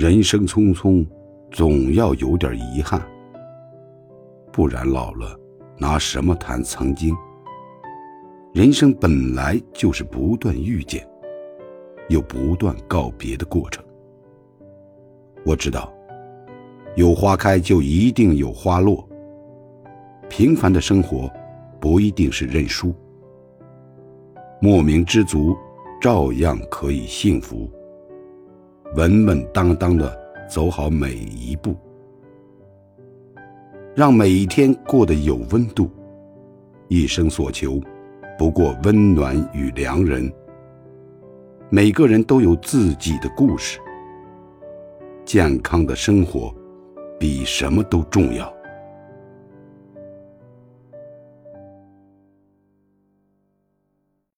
人生匆匆，总要有点遗憾，不然老了，拿什么谈曾经？人生本来就是不断遇见，又不断告别的过程。我知道，有花开就一定有花落。平凡的生活，不一定是认输。莫名知足，照样可以幸福。稳稳当当的走好每一步，让每一天过得有温度。一生所求，不过温暖与良人。每个人都有自己的故事。健康的生活，比什么都重要。